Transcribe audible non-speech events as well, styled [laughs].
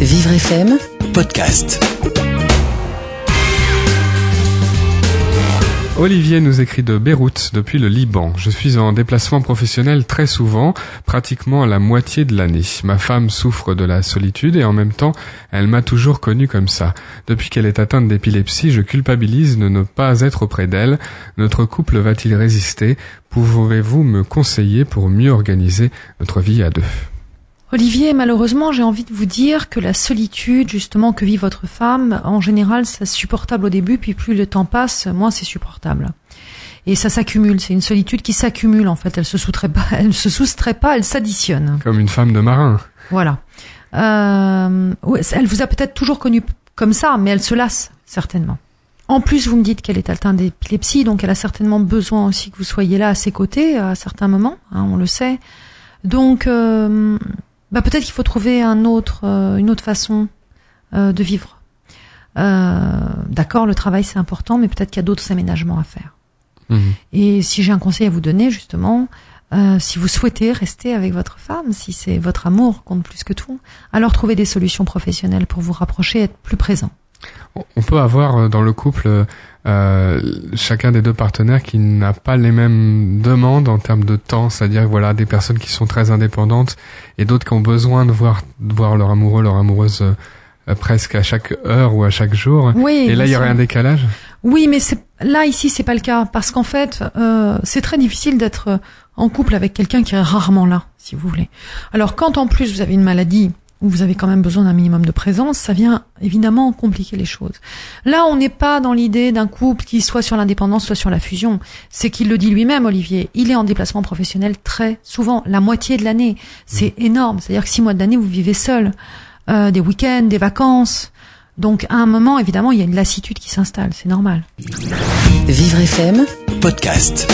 Vivre FM, podcast. Olivier nous écrit de Beyrouth depuis le Liban. Je suis en déplacement professionnel très souvent, pratiquement la moitié de l'année. Ma femme souffre de la solitude et en même temps, elle m'a toujours connu comme ça. Depuis qu'elle est atteinte d'épilepsie, je culpabilise de ne pas être auprès d'elle. Notre couple va-t-il résister? Pouvez-vous me conseiller pour mieux organiser notre vie à deux? Olivier, malheureusement, j'ai envie de vous dire que la solitude, justement, que vit votre femme, en général, c'est supportable au début, puis plus le temps passe, moins c'est supportable. Et ça s'accumule, c'est une solitude qui s'accumule, en fait. Elle se soustrait pas, [laughs] elle se soustrait pas, elle s'additionne. Comme une femme de marin. Voilà. Euh, elle vous a peut-être toujours connu comme ça, mais elle se lasse, certainement. En plus, vous me dites qu'elle est atteinte d'épilepsie, donc elle a certainement besoin aussi que vous soyez là à ses côtés à certains moments, hein, on le sait. Donc, euh, bah peut-être qu'il faut trouver un autre, euh, une autre façon euh, de vivre. Euh, D'accord, le travail c'est important, mais peut-être qu'il y a d'autres aménagements à faire. Mhm. Et si j'ai un conseil à vous donner, justement, euh, si vous souhaitez rester avec votre femme, si c'est votre amour compte plus que tout, alors trouvez des solutions professionnelles pour vous rapprocher, être plus présent. On peut avoir dans le couple euh, chacun des deux partenaires qui n'a pas les mêmes demandes en termes de temps, c'est-à-dire voilà des personnes qui sont très indépendantes et d'autres qui ont besoin de voir de voir leur amoureux, leur amoureuse euh, presque à chaque heure ou à chaque jour. Oui, et là, il y aurait un décalage? Oui, mais c'est là ici c'est pas le cas parce qu'en fait euh, c'est très difficile d'être euh, en couple avec quelqu'un qui est rarement là, si vous voulez. Alors quand en plus vous avez une maladie vous avez quand même besoin d'un minimum de présence, ça vient évidemment compliquer les choses. Là, on n'est pas dans l'idée d'un couple qui soit sur l'indépendance, soit sur la fusion. C'est qu'il le dit lui-même, Olivier. Il est en déplacement professionnel très souvent, la moitié de l'année. C'est énorme. C'est-à-dire que six mois de l'année, vous vivez seul. Euh, des week-ends, des vacances. Donc, à un moment, évidemment, il y a une lassitude qui s'installe. C'est normal. Vivre FM, Podcast.